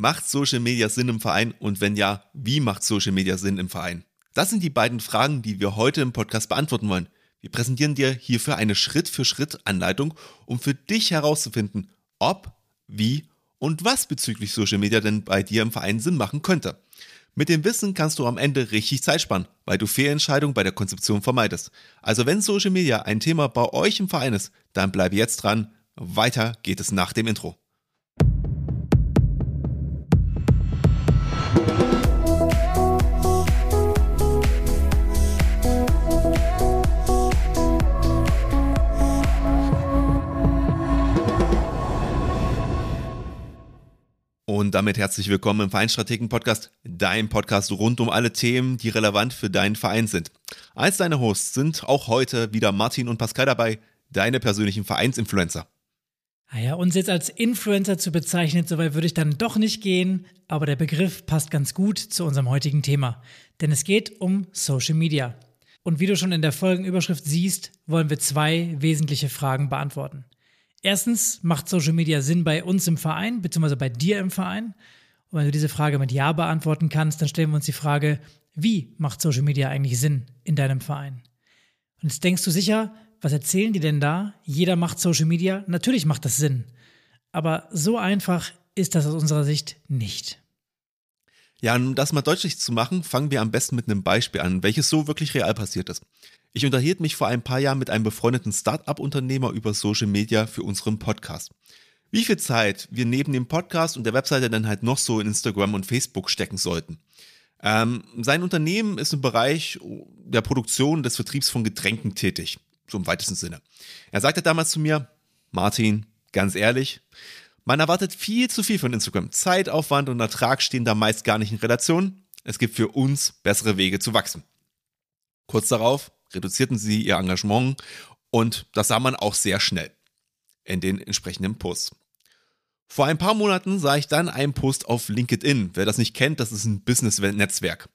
Macht Social Media Sinn im Verein und wenn ja, wie macht Social Media Sinn im Verein? Das sind die beiden Fragen, die wir heute im Podcast beantworten wollen. Wir präsentieren dir hierfür eine Schritt-für-Schritt-Anleitung, um für dich herauszufinden, ob, wie und was bezüglich Social Media denn bei dir im Verein Sinn machen könnte. Mit dem Wissen kannst du am Ende richtig Zeit sparen, weil du Fehlentscheidungen bei der Konzeption vermeidest. Also wenn Social Media ein Thema bei euch im Verein ist, dann bleib jetzt dran. Weiter geht es nach dem Intro. Damit herzlich willkommen im Vereinstrategen-Podcast, dein Podcast rund um alle Themen, die relevant für deinen Verein sind. Als deine Hosts sind auch heute wieder Martin und Pascal dabei, deine persönlichen Vereinsinfluencer. Naja, ah uns jetzt als Influencer zu bezeichnen, soweit würde ich dann doch nicht gehen, aber der Begriff passt ganz gut zu unserem heutigen Thema. Denn es geht um Social Media. Und wie du schon in der Folgenüberschrift siehst, wollen wir zwei wesentliche Fragen beantworten. Erstens, macht Social Media Sinn bei uns im Verein, beziehungsweise bei dir im Verein? Und wenn du diese Frage mit Ja beantworten kannst, dann stellen wir uns die Frage, wie macht Social Media eigentlich Sinn in deinem Verein? Und jetzt denkst du sicher, was erzählen die denn da? Jeder macht Social Media. Natürlich macht das Sinn. Aber so einfach ist das aus unserer Sicht nicht. Ja, um das mal deutlich zu machen, fangen wir am besten mit einem Beispiel an, welches so wirklich real passiert ist. Ich unterhielt mich vor ein paar Jahren mit einem befreundeten Start-up-Unternehmer über Social Media für unseren Podcast. Wie viel Zeit wir neben dem Podcast und der Webseite dann halt noch so in Instagram und Facebook stecken sollten. Ähm, sein Unternehmen ist im Bereich der Produktion des Vertriebs von Getränken tätig, so im weitesten Sinne. Er sagte damals zu mir, Martin, ganz ehrlich, man erwartet viel zu viel von Instagram. Zeitaufwand und Ertrag stehen da meist gar nicht in Relation. Es gibt für uns bessere Wege zu wachsen. Kurz darauf reduzierten sie ihr Engagement und das sah man auch sehr schnell in den entsprechenden Posts. Vor ein paar Monaten sah ich dann einen Post auf LinkedIn. Wer das nicht kennt, das ist ein Business-Netzwerk.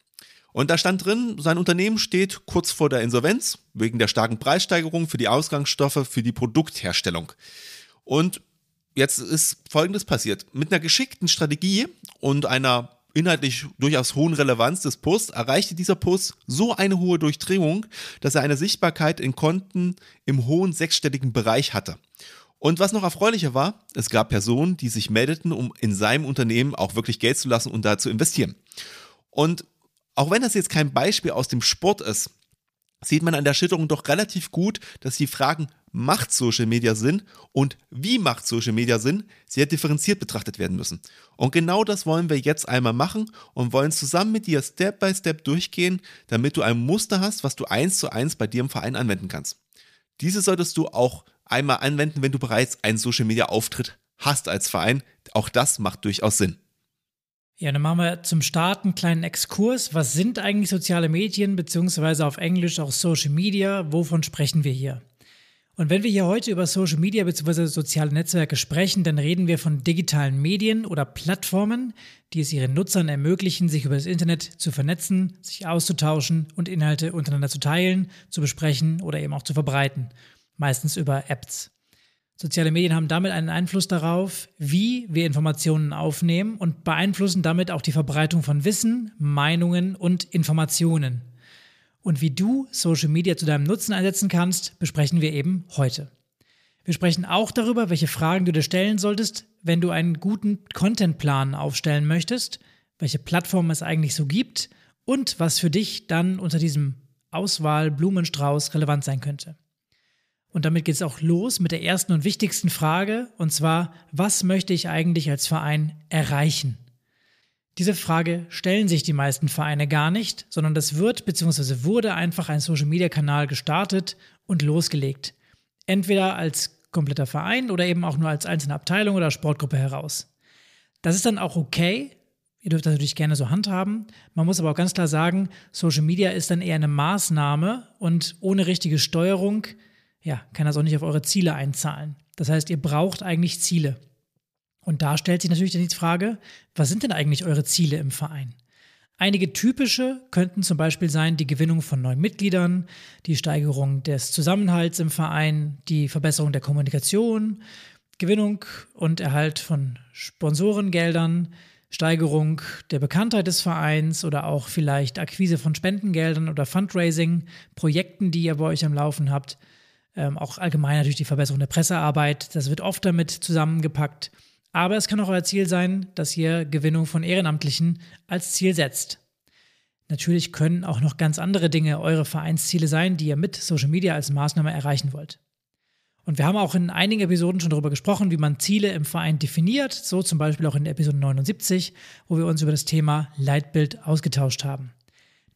Und da stand drin, sein Unternehmen steht kurz vor der Insolvenz wegen der starken Preissteigerung für die Ausgangsstoffe für die Produktherstellung. Und jetzt ist Folgendes passiert. Mit einer geschickten Strategie und einer inhaltlich durchaus hohen Relevanz des Posts erreichte dieser Post so eine hohe Durchdringung, dass er eine Sichtbarkeit in Konten im hohen sechsstelligen Bereich hatte. Und was noch erfreulicher war, es gab Personen, die sich meldeten, um in seinem Unternehmen auch wirklich Geld zu lassen und da zu investieren. Und auch wenn das jetzt kein Beispiel aus dem Sport ist, sieht man an der Schilderung doch relativ gut, dass die Fragen, macht Social Media Sinn und wie macht Social Media Sinn, sehr differenziert betrachtet werden müssen. Und genau das wollen wir jetzt einmal machen und wollen zusammen mit dir Step by Step durchgehen, damit du ein Muster hast, was du eins zu eins bei dir im Verein anwenden kannst. Diese solltest du auch einmal anwenden, wenn du bereits einen Social Media Auftritt hast als Verein. Auch das macht durchaus Sinn. Ja, dann machen wir zum Start einen kleinen Exkurs. Was sind eigentlich soziale Medien, beziehungsweise auf Englisch auch Social Media? Wovon sprechen wir hier? Und wenn wir hier heute über Social Media bzw. soziale Netzwerke sprechen, dann reden wir von digitalen Medien oder Plattformen, die es ihren Nutzern ermöglichen, sich über das Internet zu vernetzen, sich auszutauschen und Inhalte untereinander zu teilen, zu besprechen oder eben auch zu verbreiten. Meistens über Apps. Soziale Medien haben damit einen Einfluss darauf, wie wir Informationen aufnehmen und beeinflussen damit auch die Verbreitung von Wissen, Meinungen und Informationen. Und wie du Social Media zu deinem Nutzen einsetzen kannst, besprechen wir eben heute. Wir sprechen auch darüber, welche Fragen du dir stellen solltest, wenn du einen guten Contentplan aufstellen möchtest, welche Plattformen es eigentlich so gibt und was für dich dann unter diesem Auswahl Blumenstrauß relevant sein könnte. Und damit geht es auch los mit der ersten und wichtigsten Frage, und zwar, was möchte ich eigentlich als Verein erreichen? Diese Frage stellen sich die meisten Vereine gar nicht, sondern das wird bzw. wurde einfach ein Social-Media-Kanal gestartet und losgelegt. Entweder als kompletter Verein oder eben auch nur als einzelne Abteilung oder Sportgruppe heraus. Das ist dann auch okay. Ihr dürft das natürlich gerne so handhaben. Man muss aber auch ganz klar sagen, Social Media ist dann eher eine Maßnahme und ohne richtige Steuerung ja, kann das auch nicht auf eure Ziele einzahlen. Das heißt, ihr braucht eigentlich Ziele. Und da stellt sich natürlich dann die Frage, was sind denn eigentlich eure Ziele im Verein? Einige typische könnten zum Beispiel sein die Gewinnung von neuen Mitgliedern, die Steigerung des Zusammenhalts im Verein, die Verbesserung der Kommunikation, Gewinnung und Erhalt von Sponsorengeldern, Steigerung der Bekanntheit des Vereins oder auch vielleicht Akquise von Spendengeldern oder Fundraising-Projekten, die ihr bei euch am Laufen habt. Ähm, auch allgemein natürlich die Verbesserung der Pressearbeit. Das wird oft damit zusammengepackt. Aber es kann auch euer Ziel sein, dass ihr Gewinnung von Ehrenamtlichen als Ziel setzt. Natürlich können auch noch ganz andere Dinge eure Vereinsziele sein, die ihr mit Social Media als Maßnahme erreichen wollt. Und wir haben auch in einigen Episoden schon darüber gesprochen, wie man Ziele im Verein definiert, so zum Beispiel auch in Episode 79, wo wir uns über das Thema Leitbild ausgetauscht haben.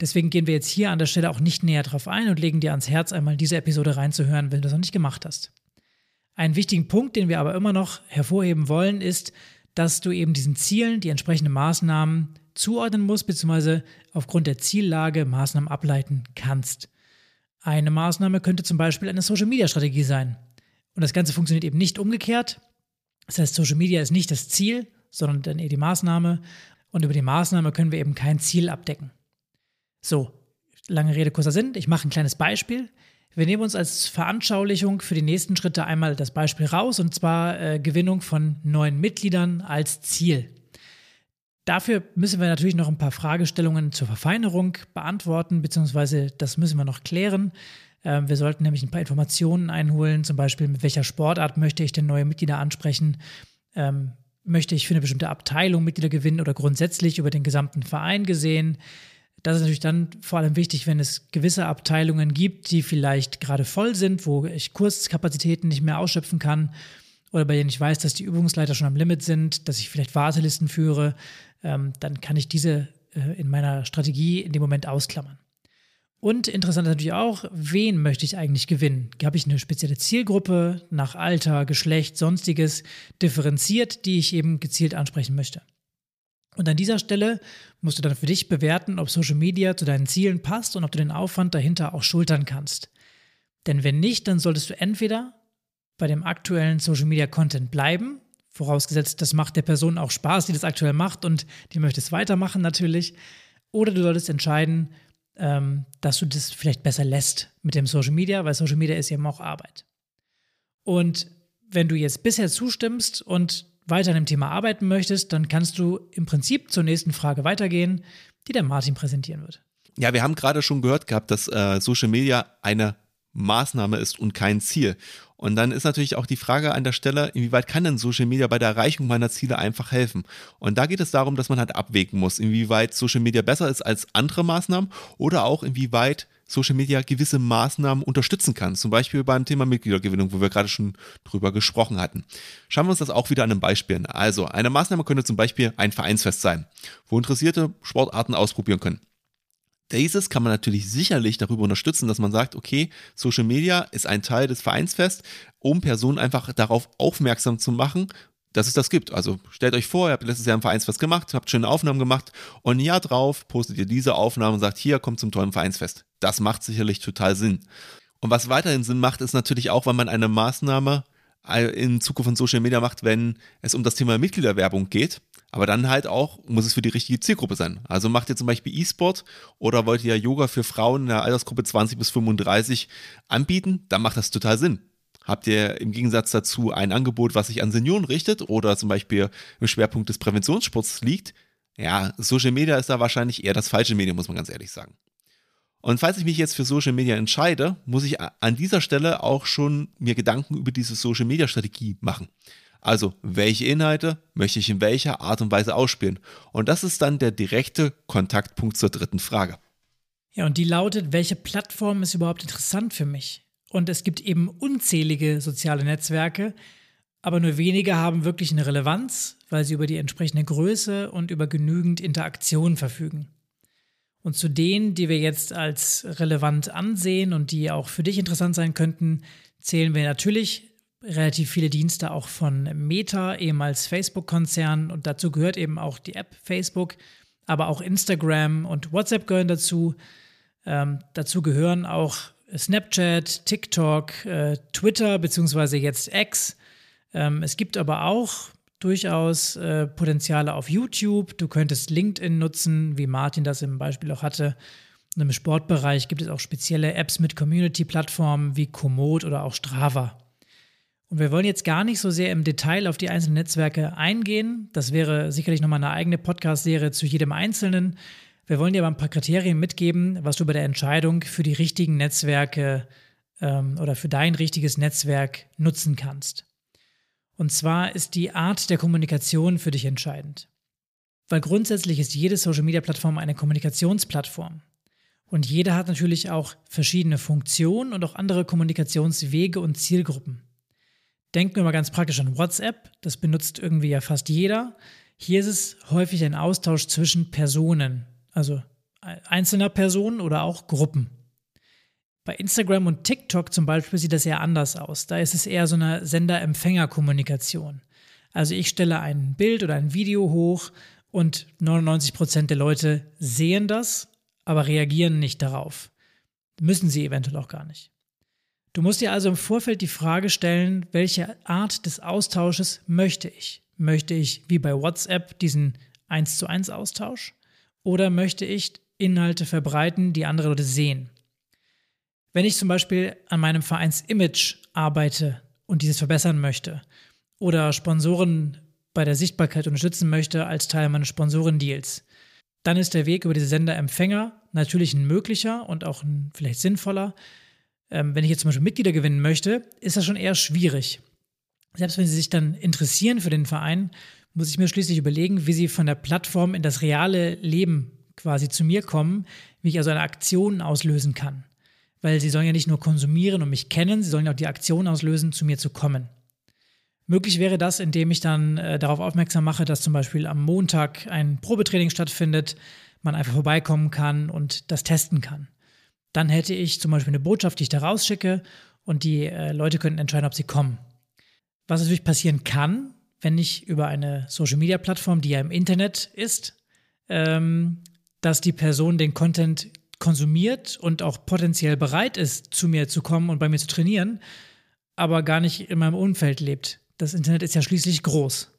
Deswegen gehen wir jetzt hier an der Stelle auch nicht näher drauf ein und legen dir ans Herz, einmal diese Episode reinzuhören, wenn du das noch nicht gemacht hast. Einen wichtigen Punkt, den wir aber immer noch hervorheben wollen, ist, dass du eben diesen Zielen die entsprechenden Maßnahmen zuordnen musst, beziehungsweise aufgrund der Ziellage Maßnahmen ableiten kannst. Eine Maßnahme könnte zum Beispiel eine Social-Media-Strategie sein. Und das Ganze funktioniert eben nicht umgekehrt. Das heißt, Social Media ist nicht das Ziel, sondern dann eher die Maßnahme. Und über die Maßnahme können wir eben kein Ziel abdecken. So, lange Rede, kurzer Sinn. Ich mache ein kleines Beispiel. Wir nehmen uns als Veranschaulichung für die nächsten Schritte einmal das Beispiel raus, und zwar äh, Gewinnung von neuen Mitgliedern als Ziel. Dafür müssen wir natürlich noch ein paar Fragestellungen zur Verfeinerung beantworten, beziehungsweise das müssen wir noch klären. Ähm, wir sollten nämlich ein paar Informationen einholen, zum Beispiel mit welcher Sportart möchte ich denn neue Mitglieder ansprechen. Ähm, möchte ich für eine bestimmte Abteilung Mitglieder gewinnen oder grundsätzlich über den gesamten Verein gesehen? Das ist natürlich dann vor allem wichtig, wenn es gewisse Abteilungen gibt, die vielleicht gerade voll sind, wo ich Kurskapazitäten nicht mehr ausschöpfen kann oder bei denen ich weiß, dass die Übungsleiter schon am Limit sind, dass ich vielleicht Wartelisten führe, ähm, dann kann ich diese äh, in meiner Strategie in dem Moment ausklammern. Und interessant ist natürlich auch, wen möchte ich eigentlich gewinnen? Habe ich eine spezielle Zielgruppe nach Alter, Geschlecht, sonstiges differenziert, die ich eben gezielt ansprechen möchte? Und an dieser Stelle musst du dann für dich bewerten, ob Social Media zu deinen Zielen passt und ob du den Aufwand dahinter auch schultern kannst. Denn wenn nicht, dann solltest du entweder bei dem aktuellen Social Media Content bleiben, vorausgesetzt, das macht der Person auch Spaß, die das aktuell macht und die möchte es weitermachen natürlich, oder du solltest entscheiden, ähm, dass du das vielleicht besser lässt mit dem Social Media, weil Social Media ist eben auch Arbeit. Und wenn du jetzt bisher zustimmst und weiter an dem Thema arbeiten möchtest, dann kannst du im Prinzip zur nächsten Frage weitergehen, die der Martin präsentieren wird. Ja, wir haben gerade schon gehört gehabt, dass äh, Social Media eine Maßnahme ist und kein Ziel. Und dann ist natürlich auch die Frage an der Stelle, inwieweit kann denn Social Media bei der Erreichung meiner Ziele einfach helfen? Und da geht es darum, dass man halt abwägen muss, inwieweit Social Media besser ist als andere Maßnahmen oder auch inwieweit Social Media gewisse Maßnahmen unterstützen kann. Zum Beispiel beim Thema Mitgliedergewinnung, wo wir gerade schon drüber gesprochen hatten. Schauen wir uns das auch wieder an einem Beispiel an. Also, eine Maßnahme könnte zum Beispiel ein Vereinsfest sein, wo Interessierte Sportarten ausprobieren können. Dieses kann man natürlich sicherlich darüber unterstützen, dass man sagt, okay, Social Media ist ein Teil des Vereinsfests, um Personen einfach darauf aufmerksam zu machen, dass es das gibt. Also stellt euch vor, ihr habt letztes Jahr ein Vereinsfest gemacht, habt schöne Aufnahmen gemacht und ein Jahr drauf postet ihr diese Aufnahmen und sagt, hier kommt zum tollen Vereinsfest. Das macht sicherlich total Sinn. Und was weiterhin Sinn macht, ist natürlich auch, wenn man eine Maßnahme in Zukunft von Social Media macht, wenn es um das Thema Mitgliederwerbung geht. Aber dann halt auch, muss es für die richtige Zielgruppe sein. Also macht ihr zum Beispiel E-Sport oder wollt ihr Yoga für Frauen in der Altersgruppe 20 bis 35 anbieten, dann macht das total Sinn. Habt ihr im Gegensatz dazu ein Angebot, was sich an Senioren richtet oder zum Beispiel im Schwerpunkt des Präventionssports liegt, ja, Social Media ist da wahrscheinlich eher das falsche Medium, muss man ganz ehrlich sagen. Und falls ich mich jetzt für Social Media entscheide, muss ich an dieser Stelle auch schon mir Gedanken über diese Social Media Strategie machen. Also, welche Inhalte möchte ich in welcher Art und Weise ausspielen? Und das ist dann der direkte Kontaktpunkt zur dritten Frage. Ja, und die lautet, welche Plattform ist überhaupt interessant für mich? Und es gibt eben unzählige soziale Netzwerke, aber nur wenige haben wirklich eine Relevanz, weil sie über die entsprechende Größe und über genügend Interaktion verfügen. Und zu denen, die wir jetzt als relevant ansehen und die auch für dich interessant sein könnten, zählen wir natürlich relativ viele Dienste auch von Meta, ehemals Facebook-Konzern. Und dazu gehört eben auch die App Facebook, aber auch Instagram und WhatsApp gehören dazu. Ähm, dazu gehören auch Snapchat, TikTok, äh, Twitter beziehungsweise jetzt X. Ähm, es gibt aber auch durchaus äh, Potenziale auf YouTube. Du könntest LinkedIn nutzen, wie Martin das im Beispiel auch hatte. Und im Sportbereich gibt es auch spezielle Apps mit Community-Plattformen wie Komoot oder auch Strava. Und wir wollen jetzt gar nicht so sehr im Detail auf die einzelnen Netzwerke eingehen. Das wäre sicherlich nochmal eine eigene Podcast-Serie zu jedem Einzelnen. Wir wollen dir aber ein paar Kriterien mitgeben, was du bei der Entscheidung für die richtigen Netzwerke ähm, oder für dein richtiges Netzwerk nutzen kannst. Und zwar ist die Art der Kommunikation für dich entscheidend. Weil grundsätzlich ist jede Social-Media-Plattform eine Kommunikationsplattform. Und jede hat natürlich auch verschiedene Funktionen und auch andere Kommunikationswege und Zielgruppen. Denkt nur mal ganz praktisch an WhatsApp, das benutzt irgendwie ja fast jeder. Hier ist es häufig ein Austausch zwischen Personen, also einzelner Personen oder auch Gruppen. Bei Instagram und TikTok zum Beispiel sieht das eher anders aus. Da ist es eher so eine Sender-Empfänger-Kommunikation. Also ich stelle ein Bild oder ein Video hoch und 99 Prozent der Leute sehen das, aber reagieren nicht darauf. Müssen sie eventuell auch gar nicht. Du musst dir also im Vorfeld die Frage stellen, welche Art des Austausches möchte ich? Möchte ich wie bei WhatsApp diesen 1 zu 1 Austausch? Oder möchte ich Inhalte verbreiten, die andere Leute sehen? Wenn ich zum Beispiel an meinem Vereinsimage arbeite und dieses verbessern möchte oder Sponsoren bei der Sichtbarkeit unterstützen möchte als Teil meines Sponsorendeals, dann ist der Weg über diese Sender-Empfänger natürlich ein möglicher und auch ein vielleicht sinnvoller. Ähm, wenn ich jetzt zum Beispiel Mitglieder gewinnen möchte, ist das schon eher schwierig. Selbst wenn Sie sich dann interessieren für den Verein, muss ich mir schließlich überlegen, wie Sie von der Plattform in das reale Leben quasi zu mir kommen, wie ich also eine Aktion auslösen kann. Weil Sie sollen ja nicht nur konsumieren und mich kennen, Sie sollen ja auch die Aktion auslösen, zu mir zu kommen. Möglich wäre das, indem ich dann äh, darauf aufmerksam mache, dass zum Beispiel am Montag ein Probetraining stattfindet, man einfach vorbeikommen kann und das testen kann. Dann hätte ich zum Beispiel eine Botschaft, die ich da rausschicke und die äh, Leute könnten entscheiden, ob sie kommen. Was natürlich passieren kann, wenn ich über eine Social-Media-Plattform, die ja im Internet ist, ähm, dass die Person den Content konsumiert und auch potenziell bereit ist, zu mir zu kommen und bei mir zu trainieren, aber gar nicht in meinem Umfeld lebt. Das Internet ist ja schließlich groß.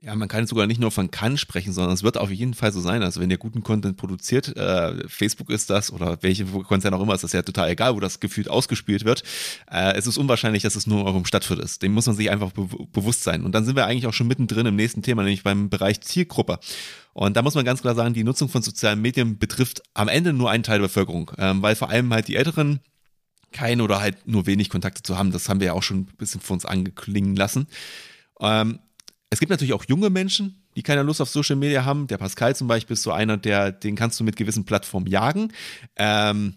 Ja, man kann sogar nicht nur von kann sprechen, sondern es wird auf jeden Fall so sein. Also wenn ihr guten Content produziert, äh, Facebook ist das oder welche Konzern auch immer, ist das ja total egal, wo das gefühlt ausgespielt wird. Äh, es ist unwahrscheinlich, dass es nur in eurem Stadtviertel ist. Dem muss man sich einfach be bewusst sein. Und dann sind wir eigentlich auch schon mittendrin im nächsten Thema, nämlich beim Bereich Zielgruppe. Und da muss man ganz klar sagen, die Nutzung von sozialen Medien betrifft am Ende nur einen Teil der Bevölkerung, ähm, weil vor allem halt die Älteren keine oder halt nur wenig Kontakte zu haben. Das haben wir ja auch schon ein bisschen für uns angeklingen lassen. Ähm, es gibt natürlich auch junge Menschen, die keine Lust auf Social Media haben. Der Pascal zum Beispiel ist so einer, der, den kannst du mit gewissen Plattformen jagen. Ähm,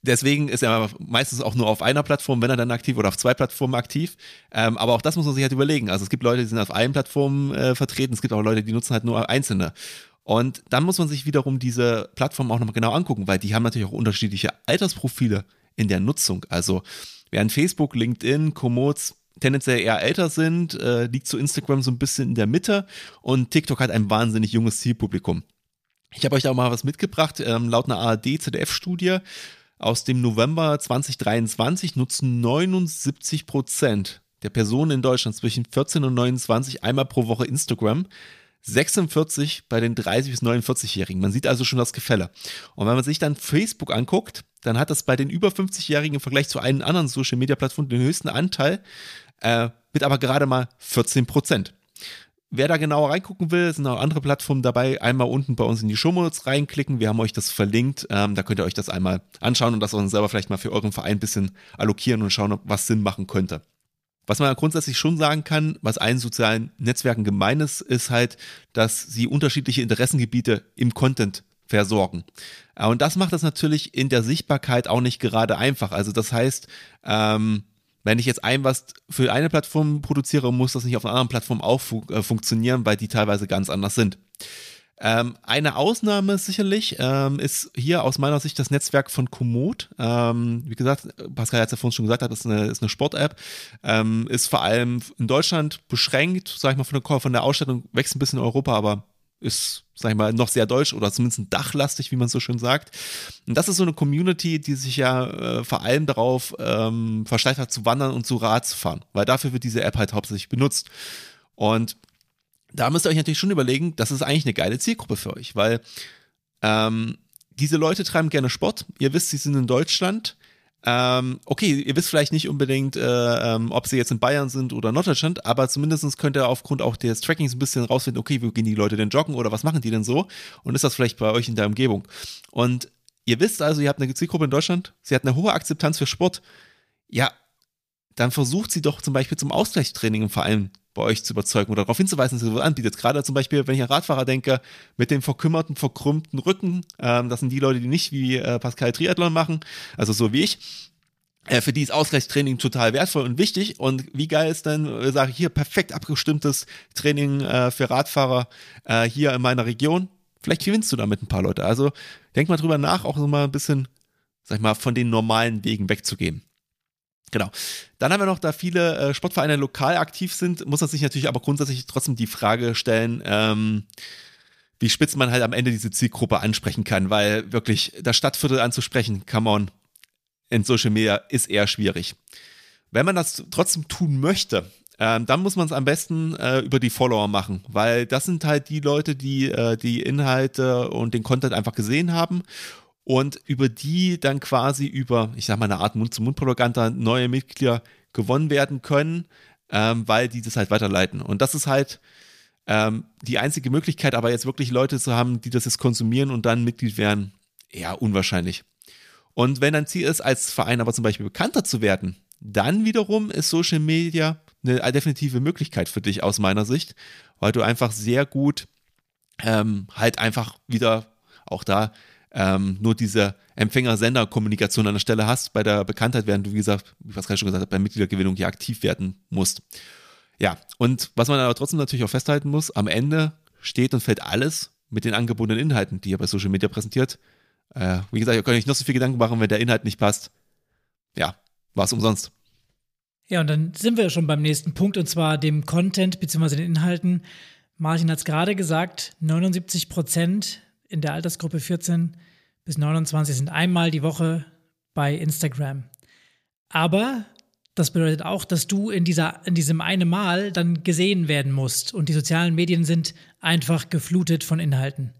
deswegen ist er meistens auch nur auf einer Plattform, wenn er dann aktiv oder auf zwei Plattformen aktiv. Ähm, aber auch das muss man sich halt überlegen. Also es gibt Leute, die sind auf allen Plattformen äh, vertreten. Es gibt auch Leute, die nutzen halt nur einzelne. Und dann muss man sich wiederum diese Plattformen auch nochmal genau angucken, weil die haben natürlich auch unterschiedliche Altersprofile in der Nutzung. Also während Facebook, LinkedIn, Komoot tendenziell eher älter sind, äh, liegt zu Instagram so ein bisschen in der Mitte und TikTok hat ein wahnsinnig junges Zielpublikum. Ich habe euch da mal was mitgebracht. Ähm, laut einer ARD-ZDF-Studie aus dem November 2023 nutzen 79 Prozent der Personen in Deutschland zwischen 14 und 29 einmal pro Woche Instagram. 46 bei den 30 bis 49-Jährigen. Man sieht also schon das Gefälle. Und wenn man sich dann Facebook anguckt, dann hat das bei den über 50-Jährigen im Vergleich zu allen anderen Social-Media-Plattformen den höchsten Anteil, äh, mit aber gerade mal 14 Prozent. Wer da genauer reingucken will, sind auch andere Plattformen dabei. Einmal unten bei uns in die Shownotes reinklicken. Wir haben euch das verlinkt. Ähm, da könnt ihr euch das einmal anschauen und das auch selber vielleicht mal für euren Verein ein bisschen allokieren und schauen, ob was Sinn machen könnte. Was man grundsätzlich schon sagen kann, was allen sozialen Netzwerken gemein ist, ist halt, dass sie unterschiedliche Interessengebiete im Content versorgen. Äh, und das macht das natürlich in der Sichtbarkeit auch nicht gerade einfach. Also das heißt, ähm, wenn ich jetzt ein was für eine Plattform produziere, muss das nicht auf einer anderen Plattform auch fu äh, funktionieren, weil die teilweise ganz anders sind. Ähm, eine Ausnahme sicherlich ähm, ist hier aus meiner Sicht das Netzwerk von Komoot. Ähm, wie gesagt, Pascal hat es ja vorhin schon gesagt, das ist eine, ist eine Sport-App. Ähm, ist vor allem in Deutschland beschränkt, sag ich mal, von der, von der Ausstattung, wächst ein bisschen in Europa, aber ist, sag ich mal, noch sehr deutsch oder zumindest dachlastig, wie man so schön sagt. Und das ist so eine Community, die sich ja äh, vor allem darauf ähm, versteift hat, zu wandern und zu Rad zu fahren, weil dafür wird diese App halt hauptsächlich benutzt. Und da müsst ihr euch natürlich schon überlegen, das ist eigentlich eine geile Zielgruppe für euch, weil ähm, diese Leute treiben gerne Sport. Ihr wisst, sie sind in Deutschland. ähm, okay, ihr wisst vielleicht nicht unbedingt, äh, ähm, ob sie jetzt in Bayern sind oder Norddeutschland, aber zumindest könnt ihr aufgrund auch des Trackings ein bisschen rausfinden, okay, wo gehen die Leute denn joggen oder was machen die denn so? Und ist das vielleicht bei euch in der Umgebung? Und ihr wisst also, ihr habt eine Zielgruppe in Deutschland, sie hat eine hohe Akzeptanz für Sport. Ja, dann versucht sie doch zum Beispiel zum Ausgleichstraining im Verein bei euch zu überzeugen oder darauf hinzuweisen, dass ihr sowas anbietet. Gerade zum Beispiel, wenn ich an Radfahrer denke, mit dem verkümmerten, verkrümmten Rücken, ähm, das sind die Leute, die nicht wie äh, Pascal Triathlon machen, also so wie ich. Äh, für die ist Ausgleichstraining total wertvoll und wichtig. Und wie geil ist denn, äh, sage ich hier, perfekt abgestimmtes Training äh, für Radfahrer äh, hier in meiner Region. Vielleicht gewinnst du damit ein paar Leute. Also denk mal drüber nach, auch so mal ein bisschen, sag ich mal, von den normalen Wegen wegzugehen. Genau. Dann haben wir noch, da viele äh, Sportvereine lokal aktiv sind, muss man sich natürlich aber grundsätzlich trotzdem die Frage stellen, ähm, wie spitz man halt am Ende diese Zielgruppe ansprechen kann, weil wirklich das Stadtviertel anzusprechen, come on, in Social Media ist eher schwierig. Wenn man das trotzdem tun möchte, ähm, dann muss man es am besten äh, über die Follower machen, weil das sind halt die Leute, die äh, die Inhalte und den Content einfach gesehen haben und über die dann quasi über, ich sag mal, eine Art Mund-zu-Mund-Propaganda neue Mitglieder gewonnen werden können, ähm, weil die das halt weiterleiten. Und das ist halt ähm, die einzige Möglichkeit, aber jetzt wirklich Leute zu haben, die das jetzt konsumieren und dann Mitglied werden, eher unwahrscheinlich. Und wenn dein Ziel ist, als Verein aber zum Beispiel bekannter zu werden, dann wiederum ist Social Media eine definitive Möglichkeit für dich aus meiner Sicht, weil du einfach sehr gut ähm, halt einfach wieder auch da ähm, nur diese Empfänger-Sender-Kommunikation an der Stelle hast bei der Bekanntheit, während du, wie gesagt, wie Pascal schon gesagt hat, bei Mitgliedergewinnung ja aktiv werden musst. Ja, und was man aber trotzdem natürlich auch festhalten muss, am Ende steht und fällt alles mit den angebotenen Inhalten, die ihr bei Social Media präsentiert. Äh, wie gesagt, ihr könnt euch noch so viel Gedanken machen, wenn der Inhalt nicht passt. Ja, war es umsonst. Ja, und dann sind wir schon beim nächsten Punkt und zwar dem Content bzw. den Inhalten. Martin hat es gerade gesagt, 79 Prozent in der Altersgruppe 14 bis 29 sind einmal die Woche bei Instagram. Aber das bedeutet auch, dass du in, dieser, in diesem eine Mal dann gesehen werden musst. Und die sozialen Medien sind einfach geflutet von Inhalten.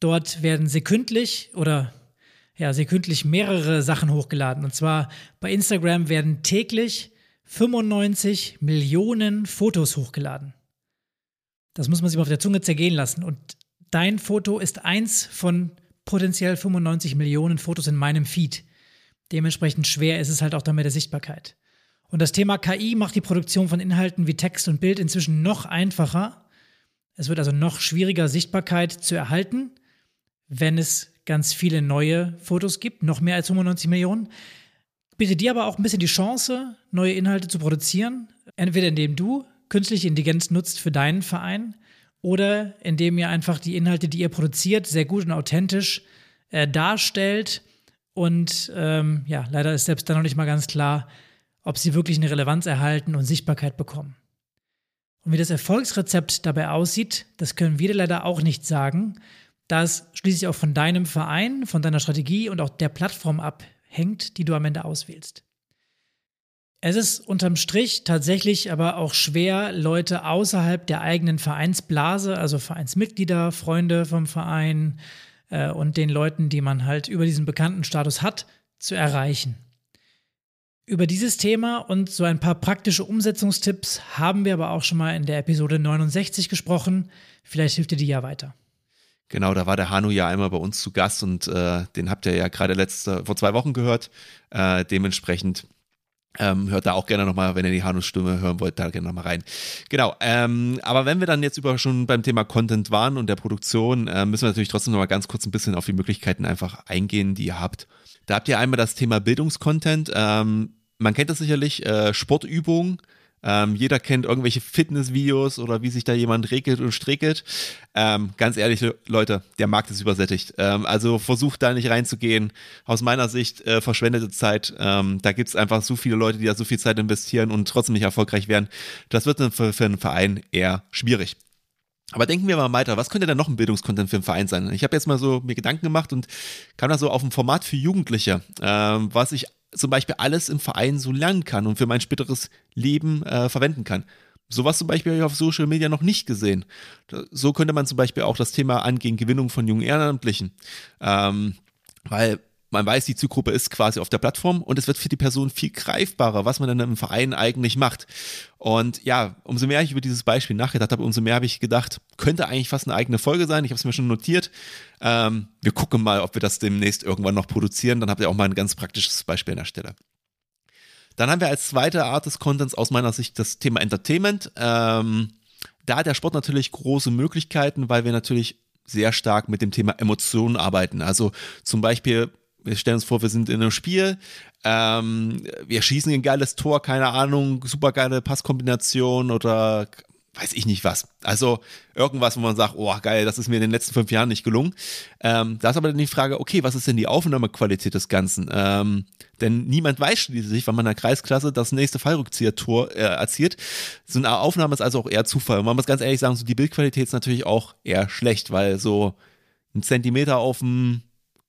Dort werden sekündlich oder ja, sekündlich mehrere Sachen hochgeladen. Und zwar bei Instagram werden täglich 95 Millionen Fotos hochgeladen. Das muss man sich mal auf der Zunge zergehen lassen. Und dein Foto ist eins von potenziell 95 Millionen Fotos in meinem Feed. Dementsprechend schwer ist es halt auch dann mit der Sichtbarkeit. Und das Thema KI macht die Produktion von Inhalten wie Text und Bild inzwischen noch einfacher. Es wird also noch schwieriger, Sichtbarkeit zu erhalten, wenn es ganz viele neue Fotos gibt, noch mehr als 95 Millionen. Bitte dir aber auch ein bisschen die Chance, neue Inhalte zu produzieren, entweder indem du künstliche Intelligenz nutzt für deinen Verein oder indem ihr einfach die Inhalte, die ihr produziert, sehr gut und authentisch äh, darstellt. Und ähm, ja, leider ist selbst dann noch nicht mal ganz klar, ob sie wirklich eine Relevanz erhalten und Sichtbarkeit bekommen. Und wie das Erfolgsrezept dabei aussieht, das können wir leider auch nicht sagen, da es schließlich auch von deinem Verein, von deiner Strategie und auch der Plattform abhängt, die du am Ende auswählst. Es ist unterm Strich tatsächlich aber auch schwer, Leute außerhalb der eigenen Vereinsblase, also Vereinsmitglieder, Freunde vom Verein äh, und den Leuten, die man halt über diesen bekannten Status hat, zu erreichen. Über dieses Thema und so ein paar praktische Umsetzungstipps haben wir aber auch schon mal in der Episode 69 gesprochen. Vielleicht hilft dir die ja weiter. Genau, da war der Hanu ja einmal bei uns zu Gast und äh, den habt ihr ja gerade letzte, vor zwei Wochen gehört. Äh, dementsprechend ähm, hört da auch gerne nochmal, wenn ihr die Hanus Stimme hören wollt, da gerne nochmal rein. Genau, ähm, aber wenn wir dann jetzt über schon beim Thema Content waren und der Produktion, äh, müssen wir natürlich trotzdem nochmal ganz kurz ein bisschen auf die Möglichkeiten einfach eingehen, die ihr habt. Da habt ihr einmal das Thema Bildungskontent. Ähm, man kennt das sicherlich, äh, Sportübungen ähm, jeder kennt irgendwelche Fitnessvideos oder wie sich da jemand regelt und strickelt. Ähm, ganz ehrlich, Leute, der Markt ist übersättigt. Ähm, also versucht da nicht reinzugehen. Aus meiner Sicht äh, verschwendete Zeit. Ähm, da gibt es einfach so viele Leute, die da so viel Zeit investieren und trotzdem nicht erfolgreich werden. Das wird für, für einen Verein eher schwierig. Aber denken wir mal weiter, was könnte denn noch ein Bildungskontent für einen Verein sein? Ich habe jetzt mal so mir Gedanken gemacht und kam da so auf ein Format für Jugendliche, ähm, was ich zum Beispiel alles im Verein so lernen kann und für mein späteres Leben äh, verwenden kann. Sowas zum Beispiel habe ich auf Social Media noch nicht gesehen. So könnte man zum Beispiel auch das Thema angehen, Gewinnung von jungen Ehrenamtlichen. Ähm, weil man weiß, die Zielgruppe ist quasi auf der Plattform und es wird für die Person viel greifbarer, was man dann im Verein eigentlich macht. Und ja, umso mehr ich über dieses Beispiel nachgedacht habe, umso mehr habe ich gedacht, könnte eigentlich fast eine eigene Folge sein. Ich habe es mir schon notiert. Ähm, wir gucken mal, ob wir das demnächst irgendwann noch produzieren. Dann habt ihr auch mal ein ganz praktisches Beispiel an der Stelle. Dann haben wir als zweite Art des Contents aus meiner Sicht das Thema Entertainment. Ähm, da hat der Sport natürlich große Möglichkeiten, weil wir natürlich sehr stark mit dem Thema Emotionen arbeiten. Also zum Beispiel wir stellen uns vor, wir sind in einem Spiel, ähm, wir schießen ein geiles Tor, keine Ahnung, super geile Passkombination oder weiß ich nicht was. Also irgendwas, wo man sagt, oh geil, das ist mir in den letzten fünf Jahren nicht gelungen. Ähm, da ist aber dann die Frage, okay, was ist denn die Aufnahmequalität des Ganzen? Ähm, denn niemand weiß schließlich, wann man in der Kreisklasse das nächste Fallrückzieher-Tor äh, erzielt. So eine Aufnahme ist also auch eher Zufall. Und man muss ganz ehrlich sagen, so die Bildqualität ist natürlich auch eher schlecht, weil so ein Zentimeter auf dem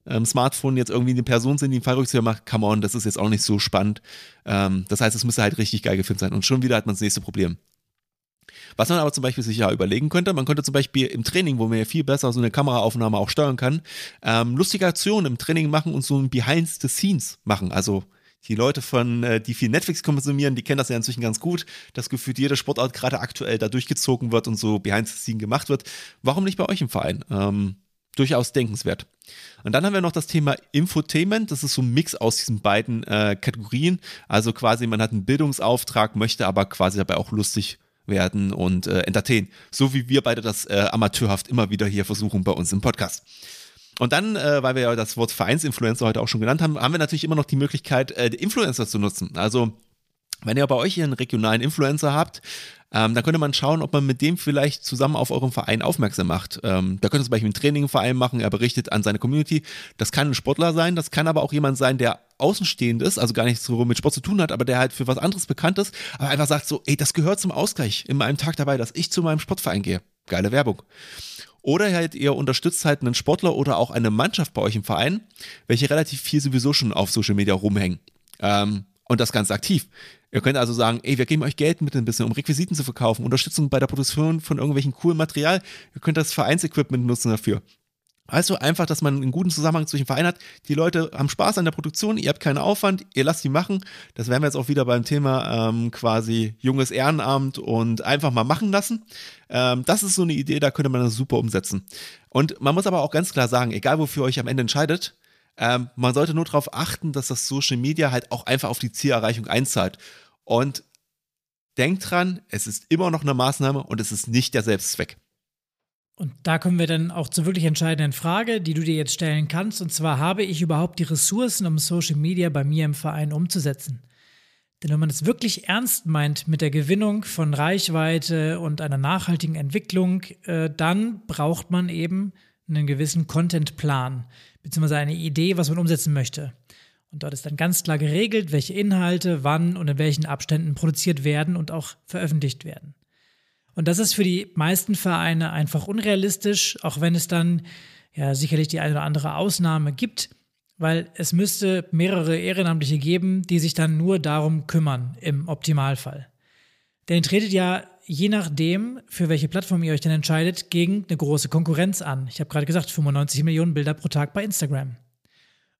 ähm, Smartphone jetzt irgendwie eine Person sind, die einen Fallrückzieher macht, come on, das ist jetzt auch nicht so spannend. Ähm, das heißt, es müsste halt richtig geil gefilmt sein. Und schon wieder hat man das nächste Problem. Was man aber zum Beispiel sich ja überlegen könnte, man könnte zum Beispiel im Training, wo man ja viel besser so eine Kameraaufnahme auch steuern kann, ähm, lustige Aktionen im Training machen und so ein Behind the Scenes machen. Also die Leute von, äh, die viel Netflix konsumieren, die kennen das ja inzwischen ganz gut, dass gefühlt jede Sportart gerade aktuell da durchgezogen wird und so Behind the Scene gemacht wird. Warum nicht bei euch im Verein? Ähm, durchaus denkenswert. Und dann haben wir noch das Thema Infotainment. Das ist so ein Mix aus diesen beiden äh, Kategorien. Also quasi, man hat einen Bildungsauftrag, möchte aber quasi dabei auch lustig werden und äh, entertain. So wie wir beide das äh, amateurhaft immer wieder hier versuchen bei uns im Podcast. Und dann, äh, weil wir ja das Wort Vereinsinfluencer heute auch schon genannt haben, haben wir natürlich immer noch die Möglichkeit, äh, Influencer zu nutzen. Also wenn ihr bei euch einen regionalen Influencer habt, ähm, dann könnte man schauen, ob man mit dem vielleicht zusammen auf euren Verein aufmerksam macht. Ähm, da könnte zum Beispiel ein Trainingverein machen, er berichtet an seine Community. Das kann ein Sportler sein, das kann aber auch jemand sein, der außenstehend ist, also gar nichts so mit Sport zu tun hat, aber der halt für was anderes bekannt ist, aber einfach sagt so, ey, das gehört zum Ausgleich in meinem Tag dabei, dass ich zu meinem Sportverein gehe. Geile Werbung. Oder halt ihr unterstützt halt einen Sportler oder auch eine Mannschaft bei euch im Verein, welche relativ viel sowieso schon auf Social Media rumhängen. Ähm, und das ganz aktiv. Ihr könnt also sagen, ey, wir geben euch Geld mit ein bisschen, um Requisiten zu verkaufen, Unterstützung bei der Produktion von irgendwelchen coolen Material. Ihr könnt das Vereinsequipment nutzen dafür. Also einfach, dass man einen guten Zusammenhang zwischen Verein hat. Die Leute haben Spaß an der Produktion, ihr habt keinen Aufwand, ihr lasst die machen. Das wären wir jetzt auch wieder beim Thema ähm, quasi junges Ehrenamt und einfach mal machen lassen. Ähm, das ist so eine Idee, da könnte man das super umsetzen. Und man muss aber auch ganz klar sagen, egal wofür ihr euch am Ende entscheidet, ähm, man sollte nur darauf achten, dass das Social Media halt auch einfach auf die Zielerreichung einzahlt. Und denkt dran, es ist immer noch eine Maßnahme und es ist nicht der Selbstzweck. Und da kommen wir dann auch zur wirklich entscheidenden Frage, die du dir jetzt stellen kannst. Und zwar, habe ich überhaupt die Ressourcen, um Social Media bei mir im Verein umzusetzen? Denn wenn man es wirklich ernst meint mit der Gewinnung von Reichweite und einer nachhaltigen Entwicklung, äh, dann braucht man eben einen gewissen Contentplan, beziehungsweise eine Idee, was man umsetzen möchte. Und dort ist dann ganz klar geregelt, welche Inhalte wann und in welchen Abständen produziert werden und auch veröffentlicht werden. Und das ist für die meisten Vereine einfach unrealistisch, auch wenn es dann ja sicherlich die eine oder andere Ausnahme gibt, weil es müsste mehrere Ehrenamtliche geben, die sich dann nur darum kümmern, im Optimalfall. Denn ihr tretet ja je nachdem, für welche Plattform ihr euch denn entscheidet, gegen eine große Konkurrenz an. Ich habe gerade gesagt, 95 Millionen Bilder pro Tag bei Instagram.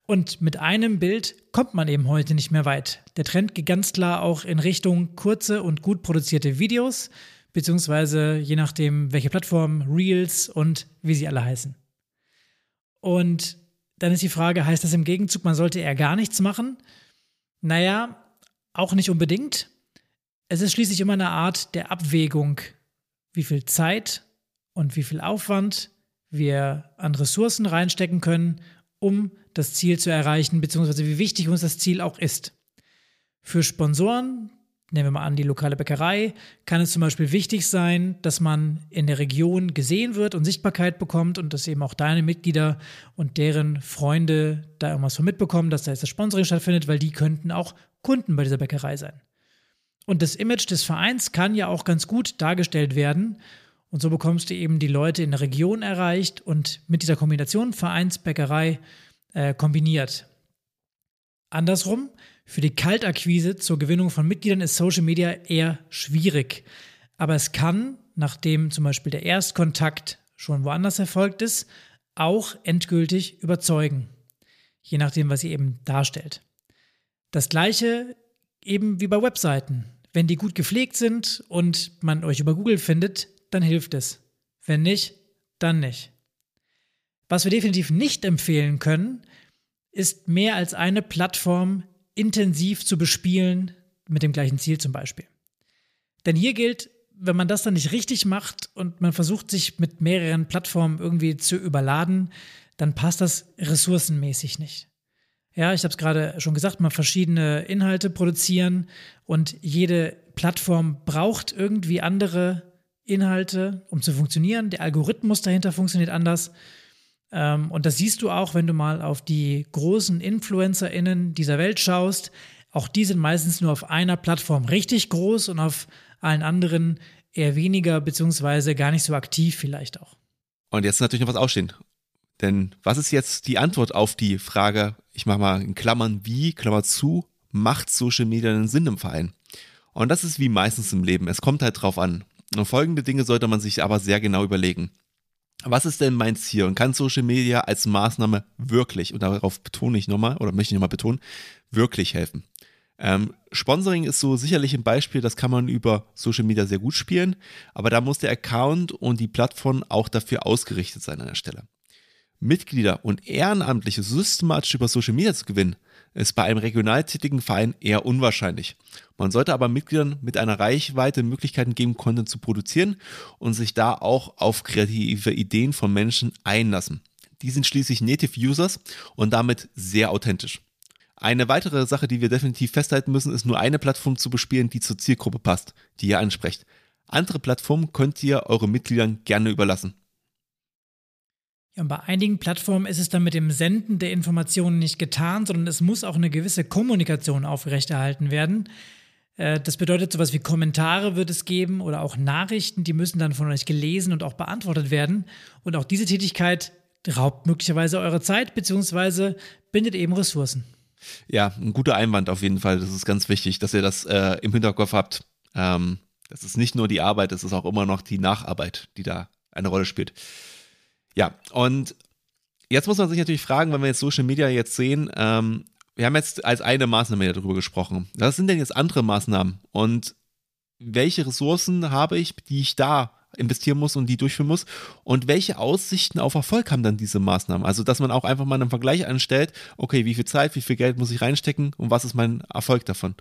Und mit einem Bild kommt man eben heute nicht mehr weit. Der Trend geht ganz klar auch in Richtung kurze und gut produzierte Videos, beziehungsweise je nachdem, welche Plattform, Reels und wie sie alle heißen. Und dann ist die Frage, heißt das im Gegenzug, man sollte eher gar nichts machen? Naja, auch nicht unbedingt. Es ist schließlich immer eine Art der Abwägung, wie viel Zeit und wie viel Aufwand wir an Ressourcen reinstecken können, um das Ziel zu erreichen, beziehungsweise wie wichtig uns das Ziel auch ist. Für Sponsoren, nehmen wir mal an die lokale Bäckerei, kann es zum Beispiel wichtig sein, dass man in der Region gesehen wird und Sichtbarkeit bekommt und dass eben auch deine Mitglieder und deren Freunde da irgendwas von mitbekommen, dass da jetzt das Sponsoring stattfindet, weil die könnten auch Kunden bei dieser Bäckerei sein. Und das Image des Vereins kann ja auch ganz gut dargestellt werden. Und so bekommst du eben die Leute in der Region erreicht und mit dieser Kombination Vereinsbäckerei äh, kombiniert. Andersrum, für die Kaltakquise zur Gewinnung von Mitgliedern ist Social Media eher schwierig. Aber es kann, nachdem zum Beispiel der Erstkontakt schon woanders erfolgt ist, auch endgültig überzeugen. je nachdem, was sie eben darstellt. Das gleiche eben wie bei Webseiten. Wenn die gut gepflegt sind und man euch über Google findet, dann hilft es. Wenn nicht, dann nicht. Was wir definitiv nicht empfehlen können, ist mehr als eine Plattform intensiv zu bespielen, mit dem gleichen Ziel zum Beispiel. Denn hier gilt, wenn man das dann nicht richtig macht und man versucht, sich mit mehreren Plattformen irgendwie zu überladen, dann passt das ressourcenmäßig nicht. Ja, ich habe es gerade schon gesagt, man verschiedene Inhalte produzieren und jede Plattform braucht irgendwie andere Inhalte, um zu funktionieren. Der Algorithmus dahinter funktioniert anders. Ähm, und das siehst du auch, wenn du mal auf die großen InfluencerInnen dieser Welt schaust. Auch die sind meistens nur auf einer Plattform richtig groß und auf allen anderen eher weniger, beziehungsweise gar nicht so aktiv vielleicht auch. Und jetzt natürlich noch was ausstehen. Denn was ist jetzt die Antwort auf die Frage, ich mache mal in Klammern wie, Klammer zu, macht Social Media einen Sinn im Verein? Und das ist wie meistens im Leben. Es kommt halt drauf an. Und folgende Dinge sollte man sich aber sehr genau überlegen. Was ist denn mein Ziel? Und kann Social Media als Maßnahme wirklich, und darauf betone ich nochmal, oder möchte ich nochmal betonen, wirklich helfen? Ähm, Sponsoring ist so sicherlich ein Beispiel, das kann man über Social Media sehr gut spielen, aber da muss der Account und die Plattform auch dafür ausgerichtet sein an der Stelle. Mitglieder und Ehrenamtliche systematisch über Social Media zu gewinnen, ist bei einem regional tätigen Verein eher unwahrscheinlich. Man sollte aber Mitgliedern mit einer Reichweite Möglichkeiten geben, Content zu produzieren und sich da auch auf kreative Ideen von Menschen einlassen. Die sind schließlich Native Users und damit sehr authentisch. Eine weitere Sache, die wir definitiv festhalten müssen, ist nur eine Plattform zu bespielen, die zur Zielgruppe passt, die ihr ansprecht. Andere Plattformen könnt ihr eure Mitgliedern gerne überlassen. Ja, und bei einigen Plattformen ist es dann mit dem Senden der Informationen nicht getan, sondern es muss auch eine gewisse Kommunikation aufrechterhalten werden. Äh, das bedeutet, sowas wie Kommentare wird es geben oder auch Nachrichten, die müssen dann von euch gelesen und auch beantwortet werden. Und auch diese Tätigkeit raubt möglicherweise eure Zeit bzw. bindet eben Ressourcen. Ja, ein guter Einwand auf jeden Fall. Das ist ganz wichtig, dass ihr das äh, im Hinterkopf habt. Ähm, das ist nicht nur die Arbeit, es ist auch immer noch die Nacharbeit, die da eine Rolle spielt. Ja, und jetzt muss man sich natürlich fragen, wenn wir jetzt Social Media jetzt sehen, ähm, wir haben jetzt als eine Maßnahme darüber gesprochen. Was sind denn jetzt andere Maßnahmen? Und welche Ressourcen habe ich, die ich da investieren muss und die durchführen muss? Und welche Aussichten auf Erfolg haben dann diese Maßnahmen? Also, dass man auch einfach mal einen Vergleich anstellt, okay, wie viel Zeit, wie viel Geld muss ich reinstecken und was ist mein Erfolg davon?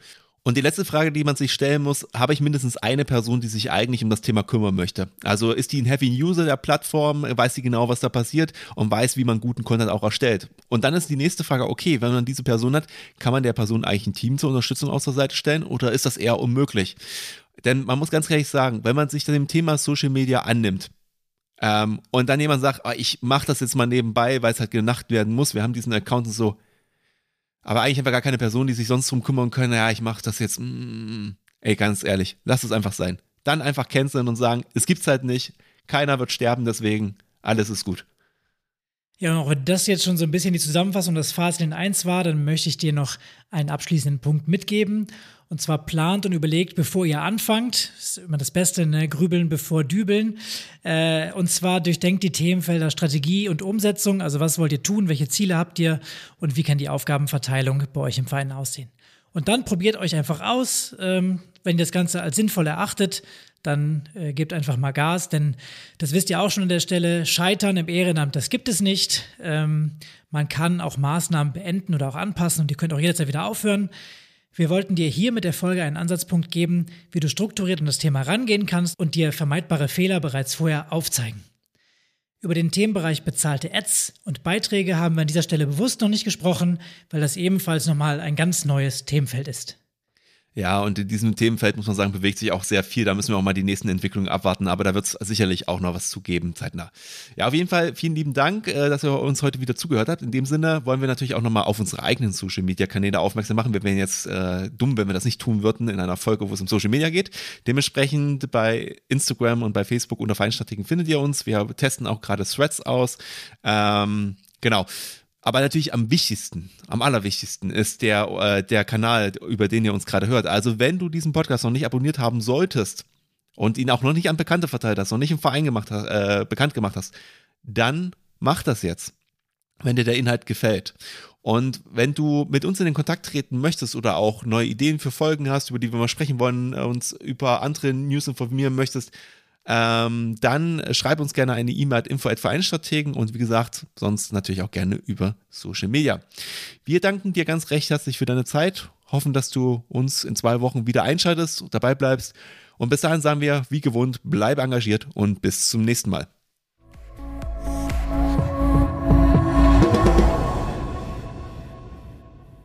Und die letzte Frage, die man sich stellen muss, habe ich mindestens eine Person, die sich eigentlich um das Thema kümmern möchte? Also ist die ein Heavy User der Plattform, weiß sie genau, was da passiert und weiß, wie man guten Content auch erstellt? Und dann ist die nächste Frage, okay, wenn man diese Person hat, kann man der Person eigentlich ein Team zur Unterstützung aus der Seite stellen oder ist das eher unmöglich? Denn man muss ganz ehrlich sagen, wenn man sich dem Thema Social Media annimmt, ähm, und dann jemand sagt, oh, ich mache das jetzt mal nebenbei, weil es halt genacht werden muss, wir haben diesen Account und so, aber eigentlich haben wir gar keine Person, die sich sonst drum kümmern können, ja, ich mache das jetzt, mm, ey, ganz ehrlich, lass es einfach sein. Dann einfach canceln und sagen, es gibt's halt nicht, keiner wird sterben deswegen, alles ist gut. Ja, und auch wenn das jetzt schon so ein bisschen die Zusammenfassung des Fazit in 1 war, dann möchte ich dir noch einen abschließenden Punkt mitgeben. Und zwar plant und überlegt, bevor ihr anfangt. Das ist immer das Beste, ne? Grübeln bevor dübeln. Äh, und zwar durchdenkt die Themenfelder Strategie und Umsetzung. Also was wollt ihr tun? Welche Ziele habt ihr? Und wie kann die Aufgabenverteilung bei euch im Verein aussehen? Und dann probiert euch einfach aus. Ähm, wenn ihr das Ganze als sinnvoll erachtet, dann äh, gebt einfach mal Gas, denn das wisst ihr auch schon an der Stelle, Scheitern im Ehrenamt, das gibt es nicht. Ähm, man kann auch Maßnahmen beenden oder auch anpassen und ihr könnt auch jederzeit wieder aufhören. Wir wollten dir hier mit der Folge einen Ansatzpunkt geben, wie du strukturiert an das Thema rangehen kannst und dir vermeidbare Fehler bereits vorher aufzeigen. Über den Themenbereich bezahlte Ads und Beiträge haben wir an dieser Stelle bewusst noch nicht gesprochen, weil das ebenfalls nochmal ein ganz neues Themenfeld ist. Ja, und in diesem Themenfeld muss man sagen, bewegt sich auch sehr viel. Da müssen wir auch mal die nächsten Entwicklungen abwarten, aber da wird es sicherlich auch noch was zu geben, zeitnah. Ja, auf jeden Fall vielen lieben Dank, äh, dass ihr uns heute wieder zugehört habt. In dem Sinne wollen wir natürlich auch nochmal auf unsere eigenen Social Media Kanäle aufmerksam machen. Wir wären jetzt äh, dumm, wenn wir das nicht tun würden in einer Folge, wo es um Social Media geht. Dementsprechend bei Instagram und bei Facebook unter Feinstrategen findet ihr uns. Wir testen auch gerade Threads aus. Ähm, genau. Aber natürlich am wichtigsten, am allerwichtigsten ist der, äh, der Kanal, über den ihr uns gerade hört. Also wenn du diesen Podcast noch nicht abonniert haben solltest und ihn auch noch nicht an Bekannte verteilt hast, noch nicht im Verein gemacht äh, bekannt gemacht hast, dann mach das jetzt, wenn dir der Inhalt gefällt. Und wenn du mit uns in den Kontakt treten möchtest oder auch neue Ideen für Folgen hast, über die wir mal sprechen wollen, äh, uns über andere News informieren möchtest, ähm, dann schreib uns gerne eine E-Mail at info.vereinstrategen und wie gesagt, sonst natürlich auch gerne über Social Media. Wir danken dir ganz recht herzlich für deine Zeit, hoffen, dass du uns in zwei Wochen wieder einschaltest, dabei bleibst und bis dahin sagen wir, wie gewohnt, bleib engagiert und bis zum nächsten Mal.